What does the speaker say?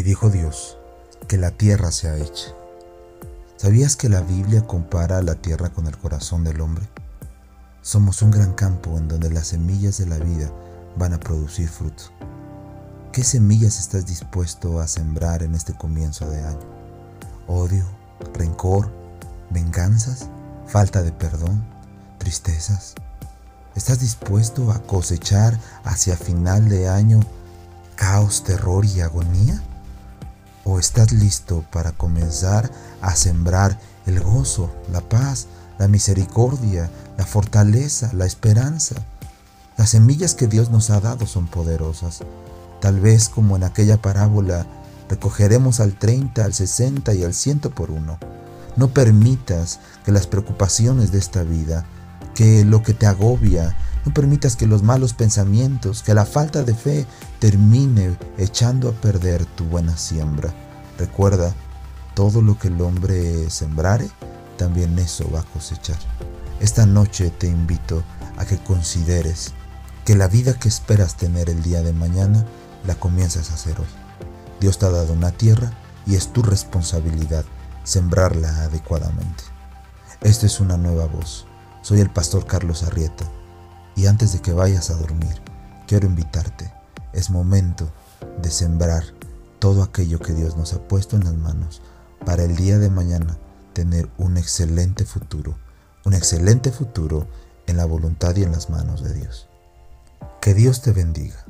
Y dijo Dios, que la tierra sea hecha. ¿Sabías que la Biblia compara la tierra con el corazón del hombre? Somos un gran campo en donde las semillas de la vida van a producir fruto. ¿Qué semillas estás dispuesto a sembrar en este comienzo de año? ¿Odio? ¿Rencor? ¿Venganzas? ¿Falta de perdón? ¿Tristezas? ¿Estás dispuesto a cosechar hacia final de año caos, terror y agonía? ¿O estás listo para comenzar a sembrar el gozo, la paz, la misericordia, la fortaleza, la esperanza? Las semillas que Dios nos ha dado son poderosas. Tal vez como en aquella parábola, recogeremos al 30, al 60 y al 100 por uno. No permitas que las preocupaciones de esta vida, que lo que te agobia, no permitas que los malos pensamientos, que la falta de fe termine echando a perder tu buena siembra. Recuerda, todo lo que el hombre sembrare, también eso va a cosechar. Esta noche te invito a que consideres que la vida que esperas tener el día de mañana la comienzas a hacer hoy. Dios te ha dado una tierra y es tu responsabilidad sembrarla adecuadamente. Esta es una nueva voz. Soy el pastor Carlos Arrieta y antes de que vayas a dormir, quiero invitarte. Es momento de sembrar todo aquello que Dios nos ha puesto en las manos para el día de mañana tener un excelente futuro, un excelente futuro en la voluntad y en las manos de Dios. Que Dios te bendiga.